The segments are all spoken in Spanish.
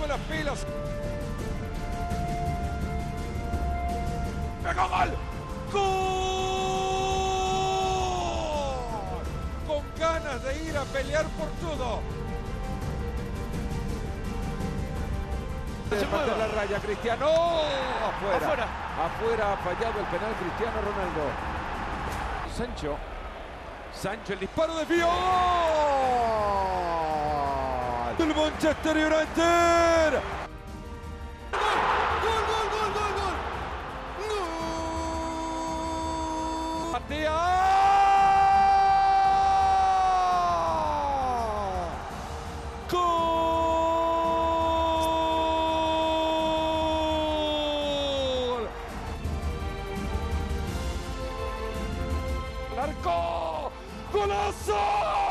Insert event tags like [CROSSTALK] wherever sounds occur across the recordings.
ponemos las pilas. ¡Pegó gol! ¡Gol! Con ganas de ir a pelear por todo. De la raya, Cristiano. Afuera. Afuera. Afuera ha fallado el penal Cristiano Ronaldo. Sancho. Sancho, el disparo de Fior. Del Manchester United. ¡Gol, gol, gol, gol, gol! Patea. Gol. ¡El arco! ¡Golazo!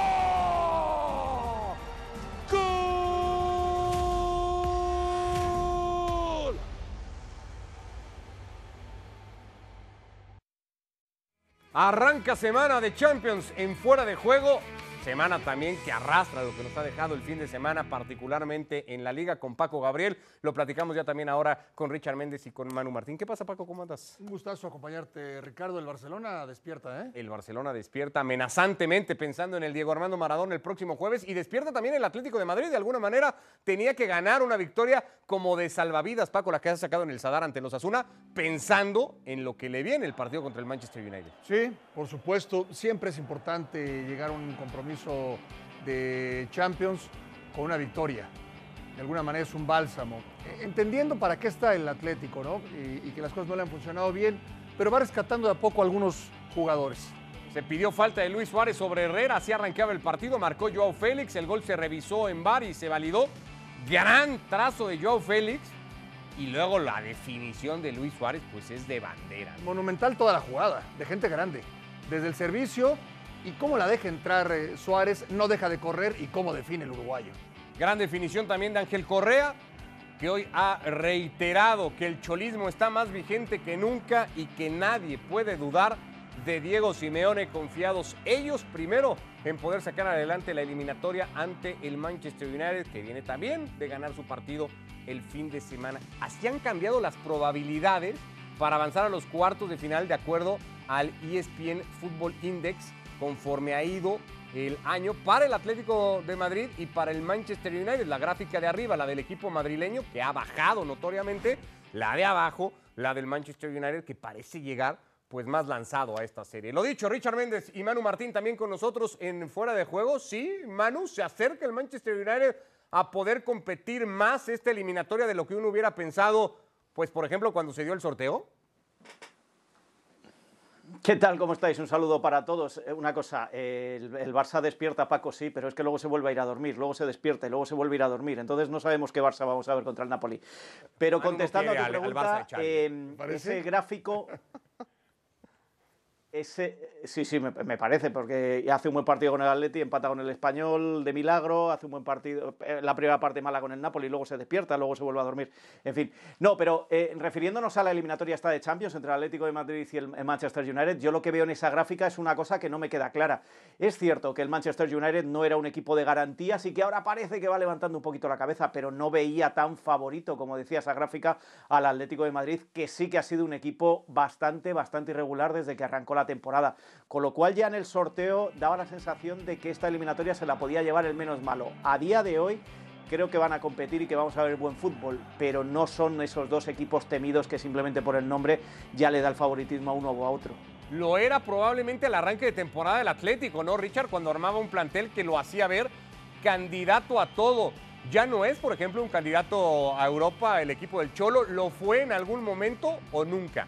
Arranca semana de Champions en fuera de juego. Semana también que arrastra lo que nos ha dejado el fin de semana, particularmente en la liga con Paco Gabriel. Lo platicamos ya también ahora con Richard Méndez y con Manu Martín. ¿Qué pasa, Paco? ¿Cómo andas? Un gustazo acompañarte, Ricardo. El Barcelona despierta, ¿eh? El Barcelona despierta amenazantemente pensando en el Diego Armando Maradona el próximo jueves y despierta también el Atlético de Madrid. De alguna manera tenía que ganar una victoria como de salvavidas, Paco, la que ha sacado en el Sadar ante los Asuna, pensando en lo que le viene el partido contra el Manchester United. Sí, por supuesto. Siempre es importante llegar a un compromiso de Champions con una victoria. De alguna manera es un bálsamo. Eh, Entendiendo para qué está el Atlético, ¿no? Y, y que las cosas no le han funcionado bien, pero va rescatando de a poco a algunos jugadores. Se pidió falta de Luis Suárez sobre Herrera, así arrancaba el partido, marcó Joao Félix, el gol se revisó en VAR y se validó. Gran trazo de Joao Félix y luego la definición de Luis Suárez pues es de bandera. Monumental toda la jugada, de gente grande. Desde el servicio y cómo la deja entrar eh, Suárez, no deja de correr y cómo define el uruguayo. Gran definición también de Ángel Correa, que hoy ha reiterado que el cholismo está más vigente que nunca y que nadie puede dudar de Diego Simeone, confiados ellos primero en poder sacar adelante la eliminatoria ante el Manchester United, que viene también de ganar su partido el fin de semana. Así han cambiado las probabilidades para avanzar a los cuartos de final de acuerdo al ESPN Football Index, conforme ha ido el año para el Atlético de Madrid y para el Manchester United. La gráfica de arriba, la del equipo madrileño, que ha bajado notoriamente, la de abajo, la del Manchester United, que parece llegar pues más lanzado a esta serie. Lo dicho, Richard Méndez y Manu Martín también con nosotros en Fuera de Juego. Sí, Manu, se acerca el Manchester United a poder competir más esta eliminatoria de lo que uno hubiera pensado, pues por ejemplo, cuando se dio el sorteo. ¿Qué tal? ¿Cómo estáis? Un saludo para todos. Eh, Una cosa, eh, el, el Barça despierta, Paco, sí, pero es que luego se vuelve a ir a dormir, luego se despierta y luego se vuelve a ir a dormir. Entonces no sabemos qué Barça vamos a ver contra el Napoli. Pero contestando a tu pregunta, eh, ¿Parece? ese gráfico... [LAUGHS] Ese, sí, sí, me, me parece, porque hace un buen partido con el Atleti, empata con el Español de milagro, hace un buen partido, eh, la primera parte mala con el Napoli, luego se despierta, luego se vuelve a dormir, en fin. No, pero eh, refiriéndonos a la eliminatoria esta de Champions entre el Atlético de Madrid y el, el Manchester United, yo lo que veo en esa gráfica es una cosa que no me queda clara. Es cierto que el Manchester United no era un equipo de garantías y que ahora parece que va levantando un poquito la cabeza, pero no veía tan favorito, como decía esa gráfica, al Atlético de Madrid, que sí que ha sido un equipo bastante, bastante irregular desde que arrancó la temporada. Con lo cual ya en el sorteo daba la sensación de que esta eliminatoria se la podía llevar el menos malo. A día de hoy creo que van a competir y que vamos a ver buen fútbol, pero no son esos dos equipos temidos que simplemente por el nombre ya le da el favoritismo a uno o a otro. Lo era probablemente al arranque de temporada del Atlético, ¿no, Richard? Cuando armaba un plantel que lo hacía ver candidato a todo. Ya no es, por ejemplo, un candidato a Europa el equipo del Cholo. ¿Lo fue en algún momento o nunca?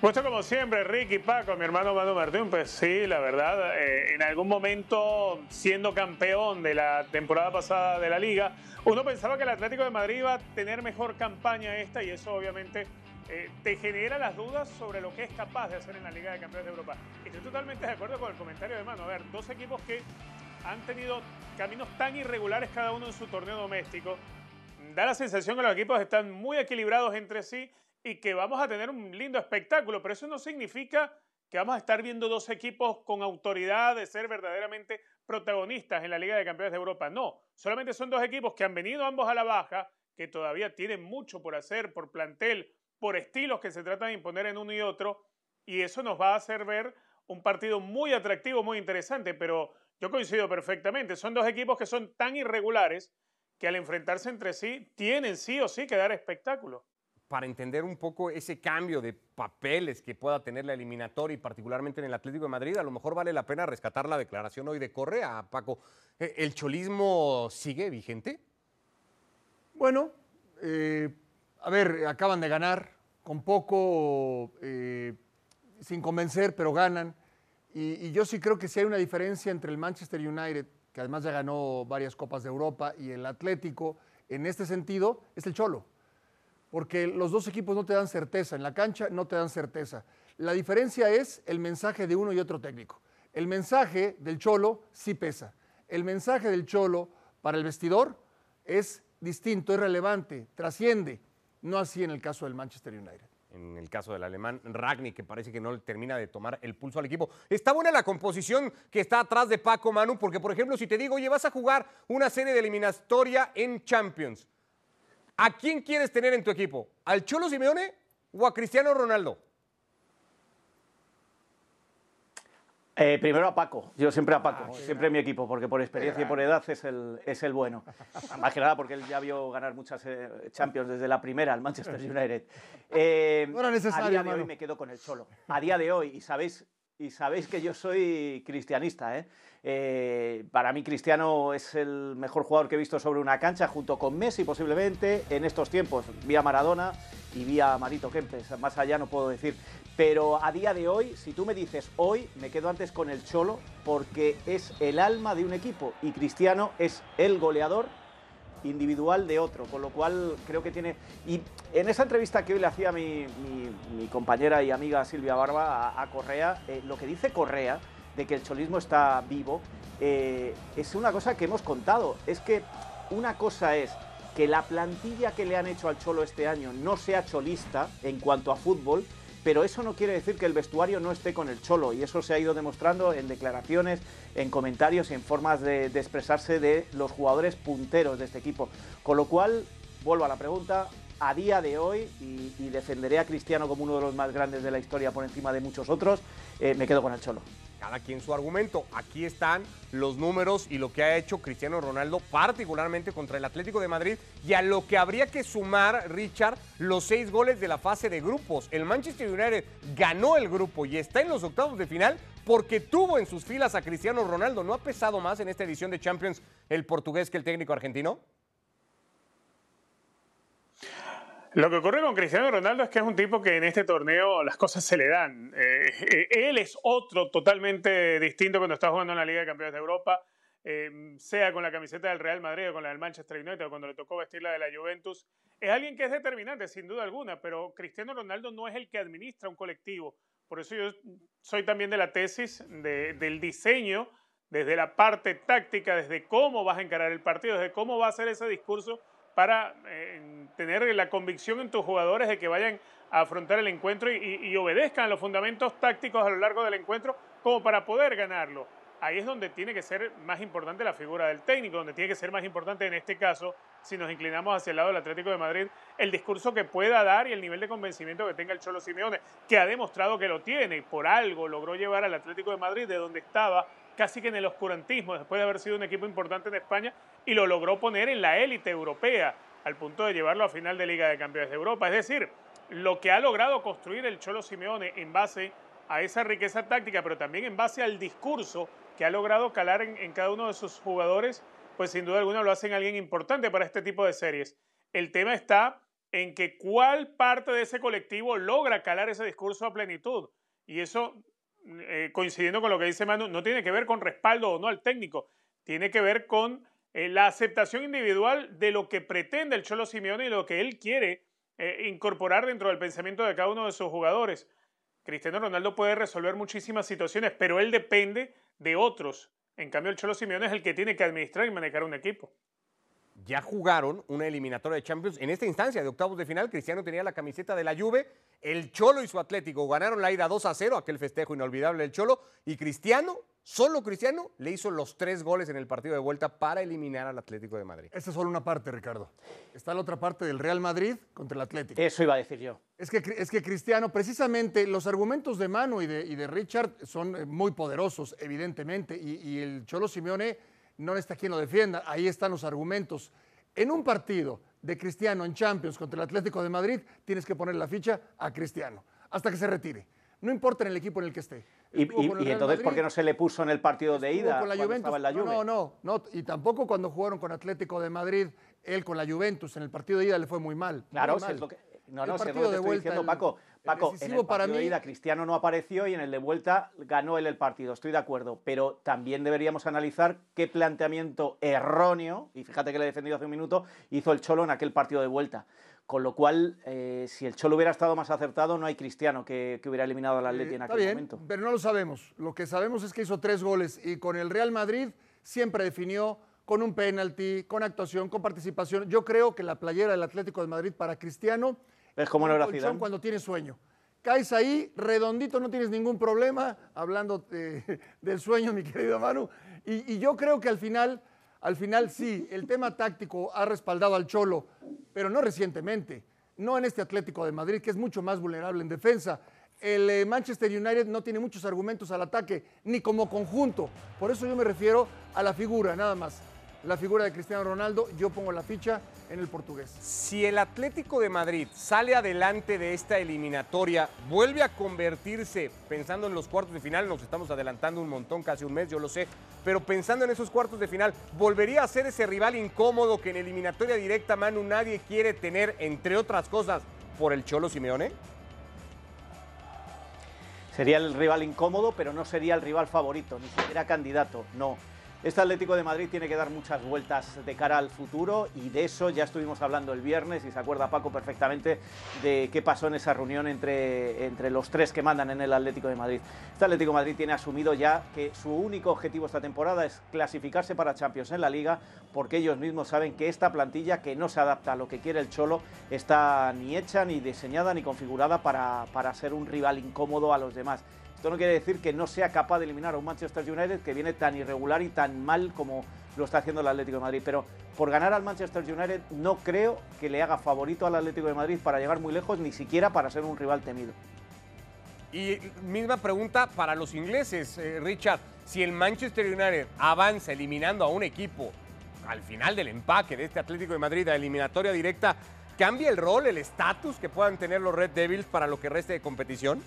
Gusto como siempre, Ricky, Paco, mi hermano Manu Martín, pues sí, la verdad, eh, en algún momento siendo campeón de la temporada pasada de la liga, uno pensaba que el Atlético de Madrid iba a tener mejor campaña esta y eso obviamente eh, te genera las dudas sobre lo que es capaz de hacer en la Liga de Campeones de Europa. Estoy totalmente de acuerdo con el comentario de Manu. A ver, dos equipos que han tenido caminos tan irregulares cada uno en su torneo doméstico. Da la sensación que los equipos están muy equilibrados entre sí y que vamos a tener un lindo espectáculo, pero eso no significa que vamos a estar viendo dos equipos con autoridad de ser verdaderamente protagonistas en la Liga de Campeones de Europa. No, solamente son dos equipos que han venido ambos a la baja, que todavía tienen mucho por hacer, por plantel, por estilos que se tratan de imponer en uno y otro, y eso nos va a hacer ver un partido muy atractivo, muy interesante, pero yo coincido perfectamente, son dos equipos que son tan irregulares que al enfrentarse entre sí tienen sí o sí que dar espectáculo para entender un poco ese cambio de papeles que pueda tener la eliminatoria y particularmente en el Atlético de Madrid, a lo mejor vale la pena rescatar la declaración hoy de Correa, Paco. Eh, ¿El cholismo sigue vigente? Bueno, eh, a ver, acaban de ganar con poco, eh, sin convencer, pero ganan. Y, y, yo sí creo que sí hay una diferencia entre el Manchester United, que además ya ganó varias Copas de Europa, y el Atlético, en este sentido, es el Cholo porque los dos equipos no te dan certeza, en la cancha no te dan certeza. La diferencia es el mensaje de uno y otro técnico. El mensaje del Cholo sí pesa. El mensaje del Cholo para el vestidor es distinto, es relevante, trasciende. No así en el caso del Manchester United en el caso del alemán Ragni, que parece que no termina de tomar el pulso al equipo. Está buena la composición que está atrás de Paco Manu, porque por ejemplo, si te digo, oye, vas a jugar una serie de eliminatoria en Champions, ¿A quién quieres tener en tu equipo? ¿Al Cholo Simeone o a Cristiano Ronaldo? Eh, primero a Paco, yo siempre a Paco, ah, siempre mi equipo, porque por experiencia y por edad es el, es el bueno. [LAUGHS] Más que nada porque él ya vio ganar muchas eh, Champions desde la primera, al Manchester [LAUGHS] United. Eh, no era necesario. A día de hoy me quedo con el Cholo. A día de hoy, y sabéis, y sabéis que yo soy cristianista, ¿eh? Eh, para mí Cristiano es el mejor jugador que he visto sobre una cancha, junto con Messi posiblemente, en estos tiempos, vía Maradona y vía Marito Kempes, más allá no puedo decir. Pero a día de hoy, si tú me dices hoy, me quedo antes con el Cholo, porque es el alma de un equipo y Cristiano es el goleador individual de otro, con lo cual creo que tiene... Y en esa entrevista que hoy le hacía mi, compañera y amiga Silvia Barba a, Correa, eh, lo que dice Correa de que el cholismo está vivo, eh, es una cosa que hemos contado. Es que una cosa es que la plantilla que le han hecho al Cholo este año no sea cholista en cuanto a fútbol, pero eso no quiere decir que el vestuario no esté con el Cholo y eso se ha ido demostrando en declaraciones, en comentarios y en formas de, expresarse de los jugadores punteros de este equipo. Con lo cual, vuelvo a la pregunta, a día de hoy, y, defenderé a Cristiano como uno de los más grandes de la historia por encima de muchos otros, eh, me quedo con el Cholo cada quien su argumento. Aquí están los números y lo que ha hecho Cristiano Ronaldo, particularmente contra el Atlético de Madrid, y a lo que habría que sumar, Richard, los seis goles de la fase de grupos. El Manchester United ganó el grupo y está en los octavos de final porque tuvo en sus filas a Cristiano Ronaldo. ¿No ha pesado más en esta edición de Champions el portugués que el técnico argentino? Lo que ocurre con Cristiano Ronaldo es que es un tipo que en este torneo las cosas se le dan. Eh, eh, él es otro totalmente distinto cuando está jugando en la Liga de Campeones de Europa, eh, sea con la camiseta del Real Madrid o con la del Manchester United o cuando le tocó vestir la de la Juventus. Es alguien que es determinante, sin duda alguna, pero Cristiano Ronaldo no es el que administra un colectivo. Por eso yo soy también de la tesis del diseño, desde la parte táctica, desde cómo vas a encarar el partido, desde cómo va a ser ese discurso para eh, tener la convicción en tus jugadores de que vayan a afrontar el encuentro y, obedezcan los fundamentos tácticos a lo largo del encuentro como para poder ganarlo. Ahí es donde tiene que ser más importante la figura del técnico, donde tiene que ser más importante en este caso, si nos inclinamos hacia el lado del Atlético de Madrid, el discurso que pueda dar y el nivel de convencimiento que tenga el Cholo Simeone, que ha demostrado que lo tiene y por algo logró llevar al Atlético de Madrid de donde estaba casi que en el oscurantismo después de haber sido un equipo importante en España y lo logró poner en la élite europea al punto de llevarlo a final de Liga de Campeones de Europa. Es decir, lo que ha logrado construir el Cholo Simeone en base a esa riqueza táctica, pero también en base al discurso que ha logrado calar en, cada uno de sus jugadores, pues sin duda alguna lo hacen alguien importante para este tipo de series. El tema está en que cuál parte de ese colectivo logra calar ese discurso a plenitud. Y eso eh, coincidiendo con lo que dice Manu, no tiene que ver con respaldo o no al técnico, tiene que ver con eh, la aceptación individual de lo que pretende el Cholo Simeone y lo que él quiere eh, incorporar dentro del pensamiento de cada uno de sus jugadores. Cristiano Ronaldo puede resolver muchísimas situaciones, pero él depende de otros. En cambio, el Cholo Simeone es el que tiene que administrar y manejar un equipo. Ya jugaron una eliminatoria de Champions en esta instancia de octavos de final. Cristiano tenía la camiseta de la Juve, el Cholo y su Atlético ganaron la ida 2 a 0, aquel festejo inolvidable del Cholo, y Cristiano, solo Cristiano, le hizo los tres goles en el partido de vuelta para eliminar al Atlético de Madrid. Esta es solo una parte, Ricardo. Está la otra parte del Real Madrid contra el Atlético. Eso iba a decir yo. Es que, es que Cristiano, precisamente los argumentos de Manu y de, y de Richard son eh, muy poderosos, evidentemente, y, y el Cholo Simeone no está quien lo defienda, ahí están los argumentos. En un partido de Cristiano en Champions contra el Atlético de Madrid, tienes que poner la ficha a Cristiano hasta que se retire. No importa en el equipo en el que esté. Y, entonces, ¿por qué no se le puso en el partido de ida con la Juventus. estaba en la No, Juve? No, no, no, y tampoco cuando jugaron con Atlético de Madrid, él con la Juventus en el partido de ida le fue muy mal. Claro, muy si mal. es lo que, no, El no, si es lo partido que de estoy vuelta, diciendo, el- Paco. El Paco, en el para partido de mí- ida Cristiano no apareció y en el de vuelta ganó él el partido, estoy de acuerdo, pero también deberíamos analizar qué planteamiento erróneo, y fíjate que le he defendido hace un minuto, hizo el Cholo en aquel partido de vuelta. Con lo cual, eh, si el Cholo hubiera estado más acertado, no hay Cristiano que, que hubiera eliminado al Atleti Eh, en aquel bien, momento. pero no lo sabemos. Lo que sabemos es que hizo tres goles y con el Real Madrid siempre definió con un penalti, con actuación, con participación. Yo creo que la playera del Atlético de Madrid para Cristiano Es como no era Zidane. cuando tiene sueño. Caes ahí, redondito, no tienes ningún problema, hablando de- [LAUGHS] del sueño, mi querido Manu. Y, y yo creo que al final, al final sí, el tema táctico ha respaldado al Cholo, pero no recientemente, no en este Atlético de Madrid, que es mucho más vulnerable en defensa. El eh, Manchester United no tiene muchos argumentos al ataque, ni como conjunto. Por eso yo me refiero a la figura, nada más. La figura de Cristiano Ronaldo, yo pongo la ficha en el portugués. Si el Atlético de Madrid sale adelante de esta eliminatoria, vuelve a convertirse, pensando en los cuartos de final, nos estamos adelantando un montón, casi un mes, yo lo sé, pero pensando en esos cuartos de final, ¿volvería a ser ese rival incómodo que en eliminatoria directa, Manu, nadie quiere tener, entre otras cosas, por el Cholo Simeone? Sería el rival incómodo, pero no sería el rival favorito, ni siquiera candidato, no. Este Atlético de Madrid tiene que dar muchas vueltas de cara al futuro y de eso ya estuvimos hablando el viernes y se acuerda Paco perfectamente de qué pasó en esa reunión entre, entre los tres que mandan en el Atlético de Madrid. Este Atlético de Madrid tiene asumido ya que su único objetivo esta temporada es clasificarse para Champions en la Liga porque ellos mismos saben que esta plantilla que no se adapta a lo que quiere el Cholo está ni hecha, ni diseñada, ni configurada para, para ser un rival incómodo a los demás. Esto no quiere decir que no sea capaz de eliminar a un Manchester United que viene tan irregular y tan mal como lo está haciendo el Atlético de Madrid. Pero por ganar al Manchester United no creo que le haga favorito al Atlético de Madrid para llegar muy lejos, ni siquiera para ser un rival temido. Y misma pregunta para los ingleses, eh, Richard. Si el Manchester United avanza eliminando a un equipo al final del empaque de este Atlético de Madrid a eliminatoria directa, ¿cambia el rol, el estatus que puedan tener los Red Devils para lo que reste de competición?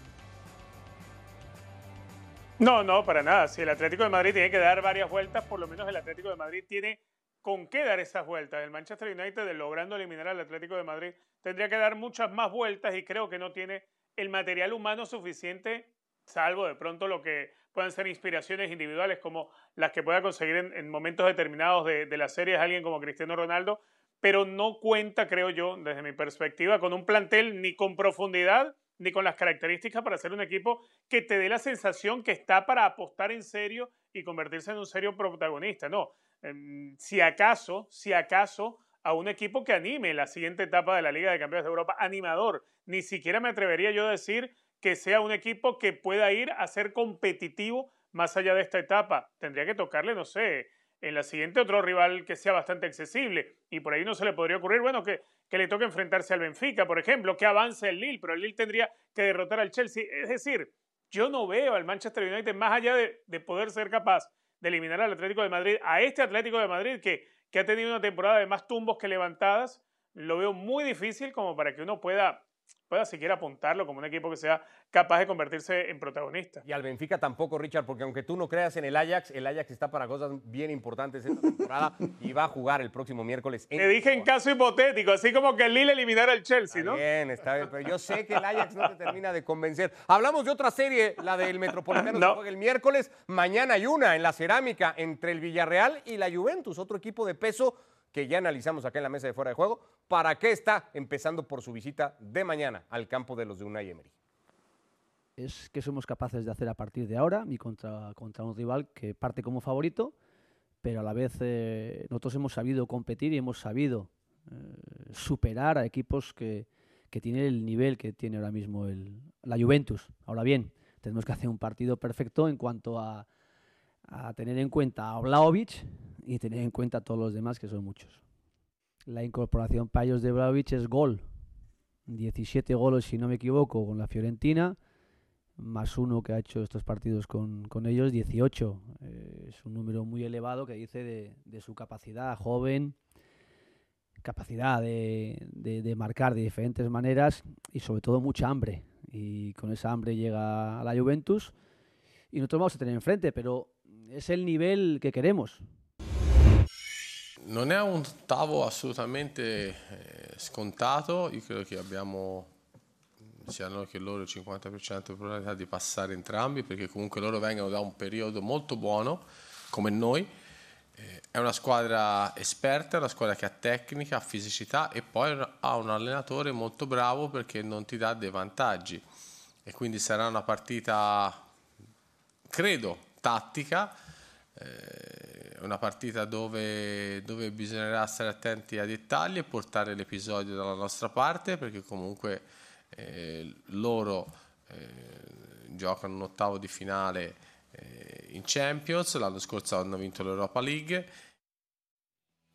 No, no, para nada. Si el Atlético de Madrid tiene que dar varias vueltas, por lo menos el Atlético de Madrid tiene con qué dar esas vueltas. El Manchester United, logrando eliminar al Atlético de Madrid, tendría que dar muchas más vueltas y creo que no tiene el material humano suficiente, salvo de pronto lo que puedan ser inspiraciones individuales como las que pueda conseguir en, en momentos determinados de, de la serie es alguien como Cristiano Ronaldo, pero no cuenta, creo yo, desde mi perspectiva, con un plantel ni con profundidad ni con las características para ser un equipo que te dé la sensación que está para apostar en serio y convertirse en un serio protagonista. No, Em, si acaso, si acaso a un equipo que anime la siguiente etapa de la Liga de Campeones de Europa, animador. Ni siquiera me atrevería yo a decir que sea un equipo que pueda ir a ser competitivo más allá de esta etapa. Tendría que tocarle, no sé, en la siguiente otro rival que sea bastante accesible. Y por ahí no se le podría ocurrir, bueno, que, que le toque enfrentarse al Benfica, por ejemplo, que avance el Lille, pero el Lille tendría que derrotar al Chelsea. Es decir, yo no veo al Manchester United más allá de, de poder ser capaz de eliminar al Atlético de Madrid, a este Atlético de Madrid que, que ha tenido una temporada de más tumbos que levantadas, lo veo muy difícil como para que uno pueda, pueda siquiera apuntarlo como un equipo que sea capaz de convertirse en protagonista. Y al Benfica tampoco, Richard, porque aunque tú no creas en el Ajax, el Ajax está para cosas bien importantes esta temporada [LAUGHS] y va a jugar el próximo miércoles. Te dije en caso hipotético, así como que el Lille eliminara al Chelsea, Está ¿no? bien, está bien, pero yo sé que el Ajax no te termina de convencer. Hablamos de otra serie, la del Metropolitano No. que juega el miércoles. Mañana hay una en la cerámica entre el Villarreal y la Juventus, otro equipo de peso que ya analizamos acá en la mesa de fuera de juego. ¿Para qué está empezando por su visita de mañana al campo de los de Unai Emery? es que somos capaces de hacer a partir de ahora y contra, contra un rival que parte como favorito, pero a la vez eh, nosotros hemos sabido competir y hemos sabido eh, superar a equipos que, que tienen el nivel que tiene ahora mismo el, la Juventus. Ahora bien, tenemos que hacer un partido perfecto en cuanto a, a tener en cuenta a Vlaovic y tener en cuenta a todos los demás, que son muchos. La incorporación ellos de Vlaovic es gol. 17 goles, si no me equivoco, con la Fiorentina, más uno que ha hecho estos partidos con, con ellos, 18. Eh, es un número muy elevado que dice de, de su capacidad joven, capacidad de, de, de, marcar de diferentes maneras y sobre todo mucha hambre. Y con esa hambre llega a la Juventus y nosotros vamos a tener enfrente, pero es el nivel che queremos. Non è un ottavo assolutamente eh, scontato, io credo che abbiamo sia noi che loro il 50% di probabilità di passare entrambi, perché comunque loro vengono da un periodo molto buono, come noi. Eh, è una squadra esperta, una squadra che ha tecnica, ha fisicità e poi ha un allenatore molto bravo perché non ti dà dei vantaggi. E quindi sarà una partita, credo, tattica, eh, una partita dove, dove, bisognerà stare attenti ai dettagli e portare l'episodio dalla nostra parte perché comunque eh, loro eh, giocano un ottavo di finale eh, in Champions, l'anno scorso hanno vinto l'Europa League.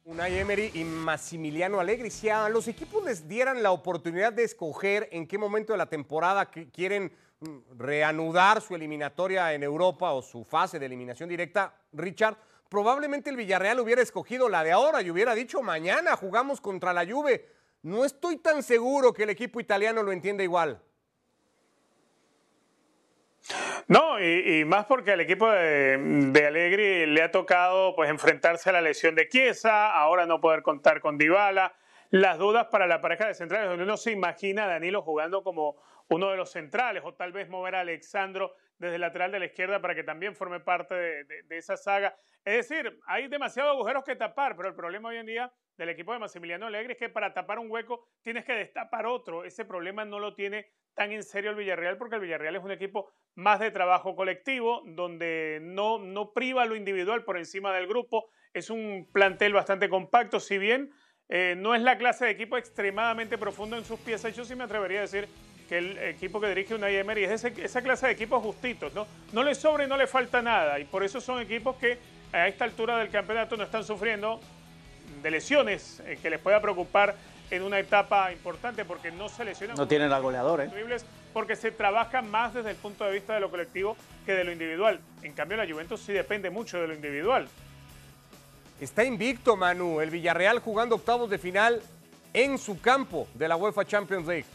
Unai Emery y Massimiliano Allegri, si a los equipos les dieran la oportunidad de escoger en qué momento de la temporada que quieren reanudar su eliminatoria en Europa o su fase de eliminación directa, Richard, probablemente el Villarreal hubiera escogido la de ahora y hubiera dicho mañana jugamos contra la Juve. No estoy tan seguro que el equipo italiano lo entienda igual. No, y, más porque al equipo de, de, Allegri le ha tocado pues enfrentarse a la lesión de Chiesa, ahora no poder contar con Dybala, las dudas para la pareja de centrales, donde uno se imagina a Danilo jugando como uno de los centrales, o tal vez mover a Alexandro desde el lateral de la izquierda para que también forme parte de, esa saga. Es decir, hay demasiados agujeros que tapar, pero el problema hoy en día del equipo de Massimiliano Allegri es que para tapar un hueco tienes que destapar otro. Ese problema no lo tiene tan en serio el Villarreal porque el Villarreal es un equipo más de trabajo colectivo, donde no, no priva lo individual por encima del grupo. Es un plantel bastante compacto, si bien eh, no es la clase de equipo extremadamente profundo en sus piezas. Yo sí me atrevería a decir que el equipo que dirige Unai Emery es ese, esa clase de equipos justitos, ¿no? No le sobra y no le falta nada. Y por eso son equipos que a esta altura del campeonato no están sufriendo de lesiones eh, que les pueda preocupar en una etapa importante porque no se lesionan. No tienen al goleador, ¿eh? Porque se trabaja más desde el punto de vista de lo colectivo que de lo individual. En cambio, la Juventus sí depende mucho de lo individual. Está invicto, Manu, el Villarreal jugando octavos de final en su campo de la UEFA Champions League.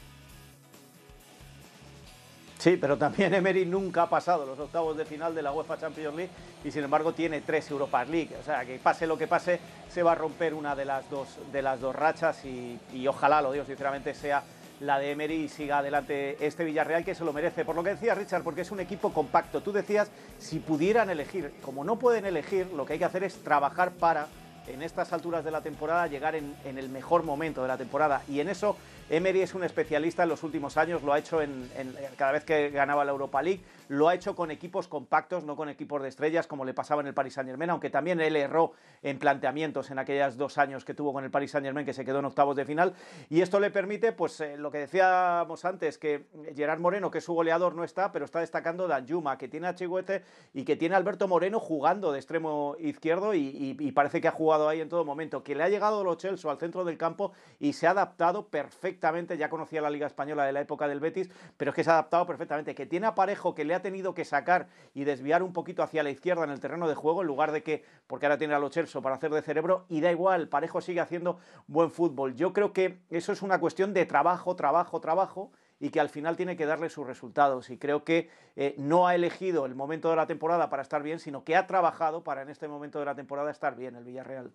Sí, pero también [LAUGHS] Emery nunca ha pasado los octavos de final de la UEFA Champions League y sin embargo tiene tres Europa League. O sea, que pase lo que pase, se va a romper una de las dos, de las dos rachas y, y ojalá, lo digo sinceramente, sea la de Emery y siga adelante este Villarreal que se lo merece. Por lo que decía Richard, porque es un equipo compacto. Tú decías, si pudieran elegir, como no pueden elegir, lo que hay que hacer es trabajar para, en estas alturas de la temporada, llegar en, el mejor momento de la temporada. Y en eso Emery es un especialista en los últimos años, lo ha hecho en, cada vez que ganaba la Europa League, lo ha hecho con equipos compactos, no con equipos de estrellas como le pasaba en el Paris Saint Germain, aunque también él erró en planteamientos en aquellos dos años que tuvo con el Paris Saint Germain, que se quedó en octavos de final. Y esto le permite, pues eh, lo que decíamos antes, que Gerard Moreno, que es su goleador, no está, pero está destacando Danjuma, que tiene a Chigüete y que tiene a Alberto Moreno jugando de extremo izquierdo y, y, parece que ha jugado ahí en todo momento, que le ha llegado Lo Celso al centro del campo y se ha adaptado perfectamente, ya conocía la Liga Española de la época del Betis, pero es que se ha adaptado perfectamente, que tiene a Parejo que le ha tenido que sacar y desviar un poquito hacia la izquierda en el terreno de juego, en lugar de que, porque ahora tiene a Lo Celso para hacer de cerebro, y da igual, Parejo sigue haciendo buen fútbol. Yo creo que eso es una cuestión de trabajo, trabajo, trabajo, y que al final tiene que darle sus resultados. Y creo que eh, no ha elegido el momento de la temporada para estar bien, sino que ha trabajado para en este momento de la temporada estar bien el Villarreal.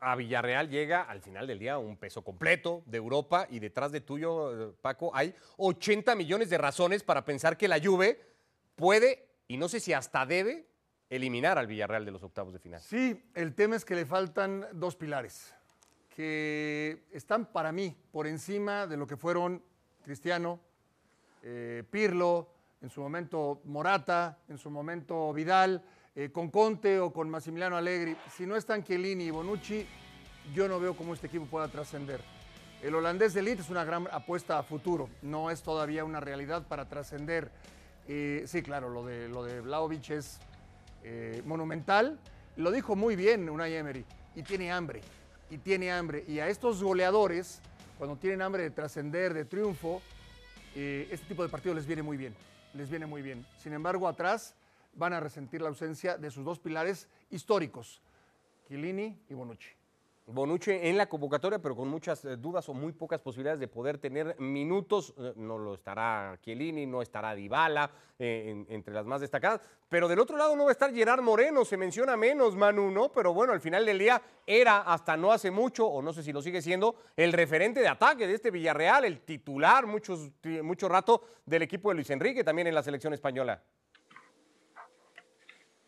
A Villarreal llega al final del día un peso completo de Europa y detrás de tuyo, Paco, hay 80 millones de razones para pensar que la Juve puede, y no sé si hasta debe, eliminar al Villarreal de los octavos de final. Sí, el tema es que le faltan dos pilares que están para mí por encima de lo que fueron Cristiano, eh, Pirlo, en su momento Morata, en su momento Vidal, eh, con Conte o con Massimiliano Allegri, si no están Chiellini y Bonucci, yo no veo cómo este equipo pueda trascender. El holandés de elite es una gran apuesta a futuro, no es todavía una realidad para trascender. Eh, sí, claro, lo de, lo de Vlahovic es monumental. Lo dijo muy bien Unai Emery, y tiene hambre, y tiene hambre. Y a estos goleadores, cuando tienen hambre de trascender, de triunfo, eh, este tipo de partidos les viene muy bien, les viene muy bien. Sin embargo, atrás van a resentir la ausencia de sus dos pilares históricos, Chiellini y Bonucci. Bonucci en la convocatoria, pero con muchas eh, dudas o muy pocas posibilidades de poder tener minutos. Eh, no lo estará Chiellini, no estará Dybala, eh, en- entre las más destacadas. Pero del otro lado no va a estar Gerard Moreno, se menciona menos, Manu, ¿no? Pero bueno, al final del día era hasta no hace mucho, o no sé si lo sigue siendo, el referente de ataque de este Villarreal, el titular muchos, mucho rato del equipo de Luis Enrique, también en la selección española.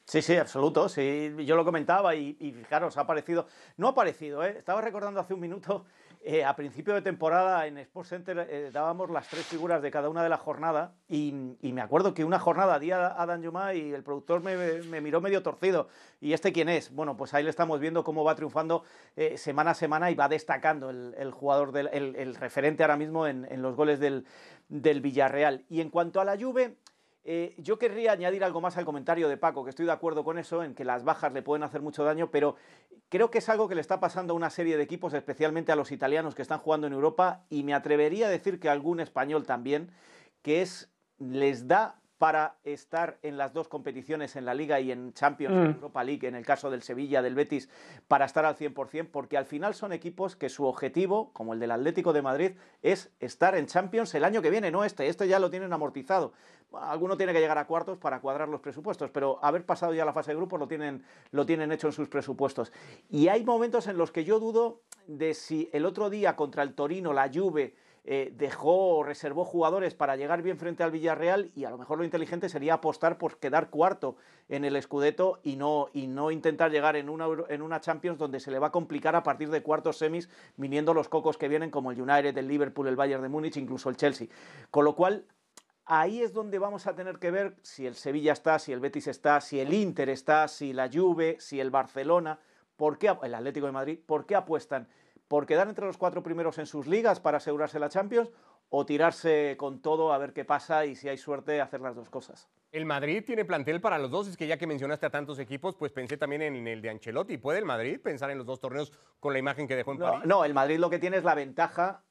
Sí, sí, absoluto. Sí, yo lo comentaba y, fijaros, ha aparecido. No ha aparecido, ¿eh? Estaba recordando hace un minuto, eh, a principio de temporada en Sports Center eh, dábamos las tres figuras de cada una de la jornada y, me acuerdo que una jornada di a Adam Yuma y el productor me, miró medio torcido. ¿Y este quién es? Bueno, pues ahí le estamos viendo cómo va triunfando eh, semana a semana y va destacando el, jugador, del, el, referente ahora mismo en, en los goles del, del Villarreal. Y en cuanto a la Juve. Eh, yo querría añadir algo más al comentario de Paco, que estoy de acuerdo con eso, en que las bajas le pueden hacer mucho daño, pero creo que es algo que le está pasando a una serie de equipos, especialmente a los italianos que están jugando en Europa, y me atrevería a decir que algún español también, que es les da para estar en las dos competiciones, en la Liga y en Champions, en Europa League, en el caso del Sevilla, del Betis, para estar al 100%, porque al final son equipos que su objetivo, como el del Atlético de Madrid, es estar en Champions el año que viene, no este, este ya lo tienen amortizado. Alguno tiene que llegar a cuartos para cuadrar los presupuestos, pero haber pasado ya la fase de grupos lo tienen, lo tienen hecho en sus presupuestos. Y hay momentos en los que yo dudo de si el otro día contra el Torino, la Juve, eh, dejó o reservó jugadores para llegar bien frente al Villarreal y a lo mejor lo inteligente sería apostar por quedar cuarto en el Scudetto y no, y no intentar llegar en una, en una Champions donde se le va a complicar a partir de cuartos semis viniendo los cocos que vienen como el United, el Liverpool, el Bayern de Múnich, incluso el Chelsea. Con lo cual, ahí es donde vamos a tener que ver si el Sevilla está, si el Betis está, si el Inter está, si la Juve, si el Barcelona, por qué, el Atlético de Madrid, ¿por qué apuestan? ¿Por quedar entre los cuatro primeros en sus ligas para asegurarse la Champions o tirarse con todo a ver qué pasa y si hay suerte hacer las dos cosas? El Madrid tiene plantel para los dos, es que ya que mencionaste a tantos equipos, pues pensé también en el de Ancelotti. ¿Puede el Madrid pensar en los dos torneos con la imagen que dejó en No, París? no, el Madrid lo que tiene es la ventaja.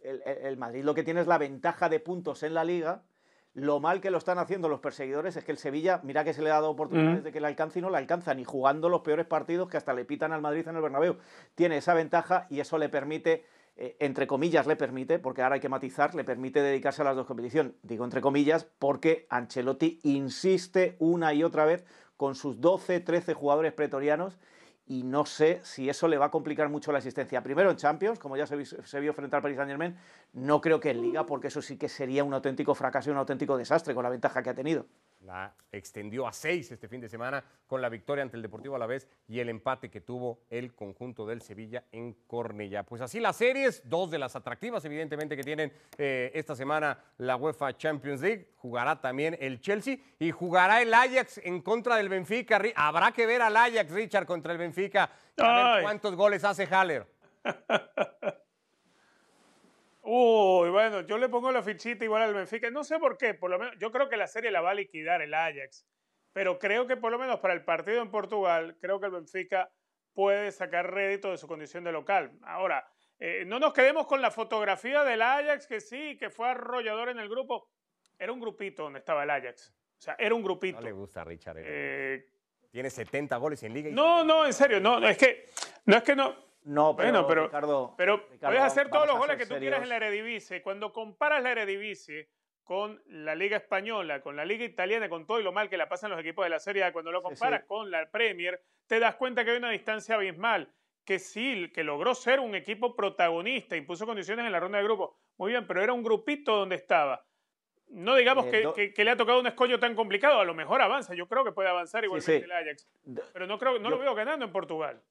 El, el- el Madrid lo que tiene es la ventaja de puntos en la liga. Lo mal que lo están haciendo los perseguidores es que el Sevilla, mira que se le ha dado oportunidades de que la alcance y no la alcanza, ni jugando los peores partidos que hasta le pitan al Madrid en el Bernabéu. Tiene esa ventaja y eso le permite, eh, entre comillas le permite, porque ahora hay que matizar, le permite dedicarse a las dos competiciones. Digo entre comillas porque Ancelotti insiste una y otra vez con sus 12, 13 jugadores pretorianos y no sé si eso le va a complicar mucho la existencia. Primero en Champions, como ya se, vi- se vio frente al Paris Saint Germain, no creo que en Liga, porque eso sí que sería un auténtico fracaso y un auténtico desastre con la ventaja que ha tenido. La extendió a seis este fin de semana con la victoria ante el Deportivo Alavés y el empate que tuvo el conjunto del Sevilla en Cornellá. Pues así las series, dos de las atractivas evidentemente que tienen eh, esta semana la UEFA Champions League. Jugará también el Chelsea y jugará el Ajax en contra del Benfica. Habrá que ver al Ajax, Richard, contra el Benfica. A ver cuántos goles hace Haller. [LAUGHS] Uy, bueno, yo le pongo la fichita igual al Benfica. No sé por qué, por lo menos yo creo que la serie la va a liquidar el Ajax. Pero creo que por lo menos para el partido en Portugal, creo que el Benfica puede sacar rédito de su condición de local. Ahora, eh, no nos quedemos con la fotografía del Ajax, que sí, que fue arrollador en el grupo. Era un grupito donde estaba el Ajax. O sea, era un grupito. No le gusta a Richard. eh. Tiene 70 goles en liga. y no, no, en serio, no, no, es que no es que no. No, pero, Bueno, pero, Ricardo, pero Ricardo, puedes hacer todos los goles que tú quieras en la Eredivisie. Cuando comparas la Eredivisie con la Liga Española, con la Liga Italiana, con todo y lo mal que la pasan los equipos de la Serie A, cuando lo comparas sí. con la Premier, te das cuenta que hay una distancia abismal. Que sí, que logró ser un equipo protagonista, impuso condiciones en la ronda de grupos. Muy bien, pero era un grupito donde estaba. No digamos Eh, que, do- que- que le ha tocado un escollo tan complicado, a lo mejor avanza, yo creo que puede avanzar igualmente sí. el Ajax. Pero no, creo, no lo veo ganando en Portugal.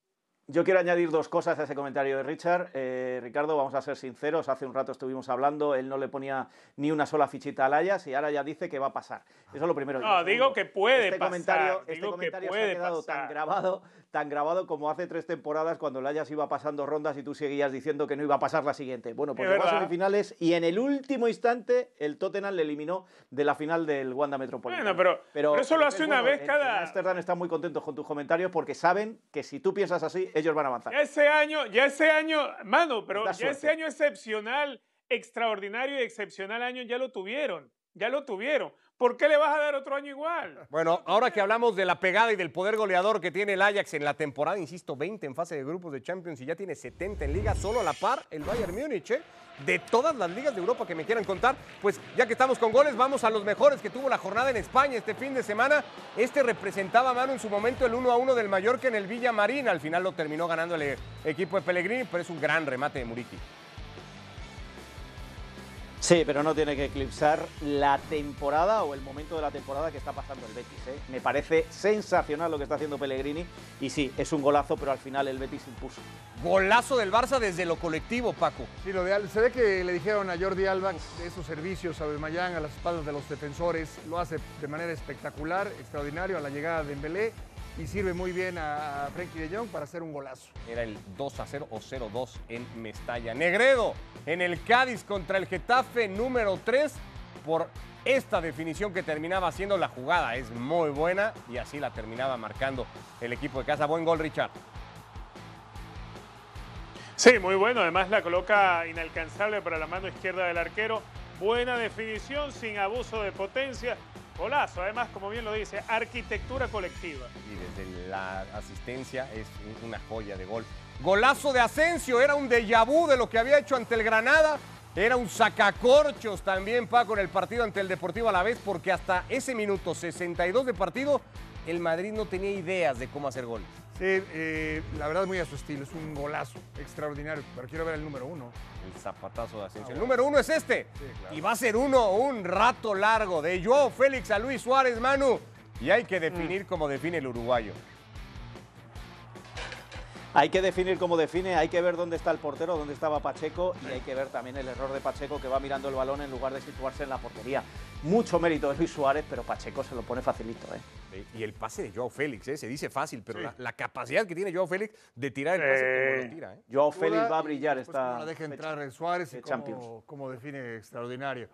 Yo quiero añadir dos cosas a ese comentario de Richard. Eh, Ricardo, vamos a ser sinceros, hace un rato estuvimos hablando, él no le ponía ni una sola fichita al Ajax y ahora ya dice que va a pasar. Eso es lo primero. No, digo que puede este pasar, Comentario, digo este que comentario se ha quedado pasar. tan grabado, tan grabado como hace tres temporadas cuando el Ajax iba pasando rondas y tú seguías diciendo que no iba a pasar la siguiente. Bueno, pues Es llegó a semifinales y en el último instante el Tottenham le eliminó de la final del Wanda Metropolitano. Bueno, pero- pero eso lo hace una vez en- cada- En Ámsterdam están muy contentos con tus comentarios porque saben que si tú piensas así, ellos van a avanzar. Ya ese año, ya ese año, mano, pero ya ese año excepcional, extraordinario y excepcional año ya lo tuvieron. Ya lo tuvieron. ¿Por qué le vas a dar otro año igual? [LAUGHS] Bueno, ahora que hablamos de la pegada y del poder goleador que tiene el Ajax en la temporada, insisto, 20 en fase de grupos de Champions y ya tiene 70 en liga, solo a la par el Bayern Múnich, ¿eh? De todas las ligas de Europa que me quieran contar, pues ya que estamos con goles, vamos a los mejores que tuvo la jornada en España este fin de semana. Este representaba, mano, en su momento el 1 a 1 del Mallorca en el Villamarín. Al final lo terminó ganando el equipo de Pellegrini, pero es un gran remate de Muriqui. Sí, pero no tiene que eclipsar la temporada o el momento de la temporada que está pasando el Betis. ¿eh? Me parece sensacional lo que está haciendo Pellegrini y sí, es un golazo, pero al final el Betis impuso. Golazo del Barça desde lo colectivo, Paco. Sí, lo de Al- se ve que le dijeron a Jordi Alba de esos servicios a Aubameyang a las espaldas de los defensores, lo hace de manera espectacular, extraordinario a la llegada de Dembélé y sirve muy bien a Frenkie de Jong para hacer un golazo. Era el 2 a 0 o 0 2 en Mestalla. Negredo en el Cádiz contra el Getafe número 3 por esta definición que terminaba siendo la jugada. Es muy buena y así la terminaba marcando el equipo de casa. Buen gol, Richard. Sí, muy bueno. Además la coloca inalcanzable para la mano izquierda del arquero. Buena definición, sin abuso de potencia. Golazo. Además, como bien lo dice, arquitectura colectiva. Y desde la asistencia es una joya de gol. Golazo de Asensio, era un déjà vu de lo que había hecho ante el Granada. Era un sacacorchos también, Paco, en el partido ante el Deportivo Alavés, porque hasta ese minuto 62 de partido, el Madrid no tenía ideas de cómo hacer goles. Sí, eh, la verdad muy a su estilo, es un golazo extraordinario, pero quiero ver el número uno. El zapatazo de Asensio. Ah, el número uno es este. Sí, claro. Y va a ser uno un rato largo de Joao Félix a Luis Suárez, Manu. Y hay que definir como define el uruguayo. Hay que definir cómo define, hay que ver dónde está el portero, dónde estaba Pacheco y hay que ver también el error de Pacheco que va mirando el balón en lugar de situarse en la portería. Mucho mérito de Luis Suárez, pero Pacheco se lo pone facilito. ¿eh? Y el pase de Joao Félix, ¿eh? se dice fácil, pero la, la capacidad que tiene Joao Félix de tirar el pase como Eh, lo tira. ¿eh? Joao Félix va a brillar esta cómo la deja entrar el Suárez y de cómo, Champions. cómo define extraordinario.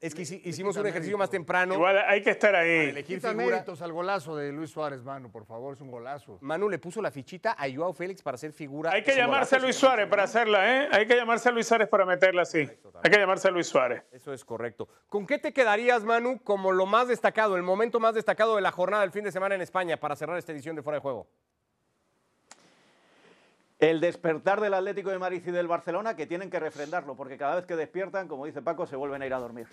Es que hici- hicimos un ejercicio más temprano. Igual hay que estar para ahí. elegir Quita figura. méritos al golazo de Luis Suárez, mano, por favor, es un golazo. Manu le puso la fichita a Joao Félix para hacer figura. Hay que Es un llamarse a golazo. Luis Suárez para hacerla, ¿eh? Hay que llamarse a Luis Suárez para meterla así. Hay que llamarse a Luis Suárez. Eso es correcto. ¿Con qué te quedarías, Manu, como lo más destacado, el momento más destacado de la jornada del fin de semana en España para cerrar esta edición de Fuera de Juego? El despertar del Atlético de Madrid y del Barcelona que tienen que refrendarlo, porque cada vez que despiertan, como dice Paco, se vuelven a ir a dormir.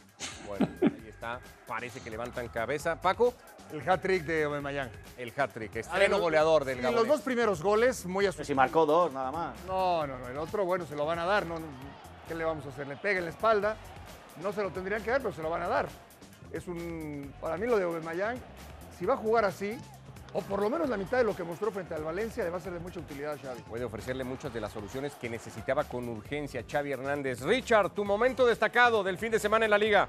Bueno, ahí está. Parece que levantan cabeza. Paco, El hat-trick de Aubameyang. el hat-trick, estreno goleador del Gabonés. Los dos primeros goles, muy a su Pues si marcó dos, nada más. No, no, no, el otro, bueno, se lo van a dar. No, no, ¿Qué le vamos a hacer? Le pega en la espalda. No se lo tendrían que dar, pero se lo van a dar. Es un. Para mí, lo de Aubameyang, si va a jugar así, o por lo menos la mitad de lo que mostró frente al Valencia, le va a ser de mucha utilidad a Xavi. Puede ofrecerle muchas de las soluciones que necesitaba con urgencia Xavi Hernández. Richard, tu momento destacado del fin de semana en la liga.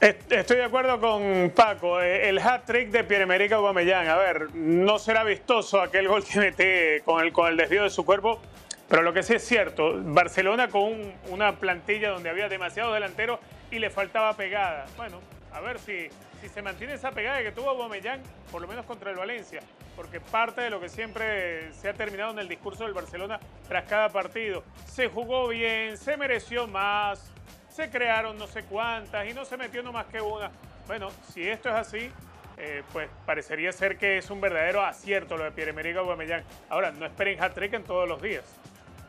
Est- Estoy de acuerdo con Paco. eh, El hat-trick de Pierre-Emerick Aubameyang. A ver, no será vistoso aquel gol que mete con el, con el desvío de su cuerpo, pero lo que sí es cierto, Barcelona con un- una plantilla donde había demasiados delanteros y le faltaba pegada. Bueno, a ver si, si se mantiene esa pegada que tuvo Aubameyang, por lo menos contra el Valencia, porque parte de lo que siempre se ha terminado en el discurso del Barcelona tras cada partido. Se jugó bien, se mereció más, se crearon no sé cuántas y no se metió no más que una. Bueno, si esto es así, eh, pues parecería ser que es un verdadero acierto lo de Pierre-Emerick Aubameyang. Ahora, no esperen hat-trick en todos los días.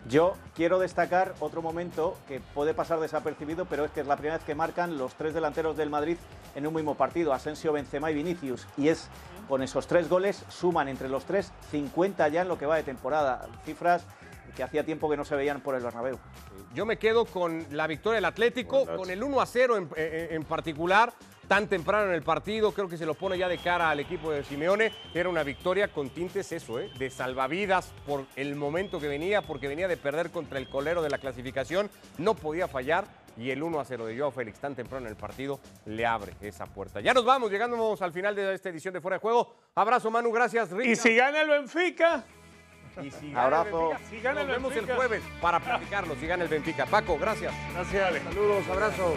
Yo quiero destacar otro momento que puede pasar desapercibido, pero es que es la primera vez que marcan los tres delanteros del Madrid en un mismo partido, Asensio, Benzema y Vinicius. Y es con esos tres goles, suman entre los tres 50 ya en lo que va de temporada. Cifras que hacía tiempo que no se veían por el Bernabéu. Yo me quedo con la victoria del Atlético, con el 1 a 0 en, en- en particular, tan temprano en el partido, creo que se lo pone ya de cara al equipo de Simeone. Era una victoria con tintes eso, ¿eh? de salvavidas por el momento que venía, porque venía de perder contra el colero de la clasificación, no podía fallar y el 1 a 0 de Joao Félix tan temprano en el partido le abre esa puerta. Ya nos vamos, llegando al final de esta edición de Fuera de Juego. Abrazo Manu, gracias Rick. Y si gana el Benfica, Y si gana Abrazo. el Benfica, Si gana nos el vemos el jueves para platicarlo. Si gana el Benfica. Paco, gracias. gracias Ale. Saludos, abrazo.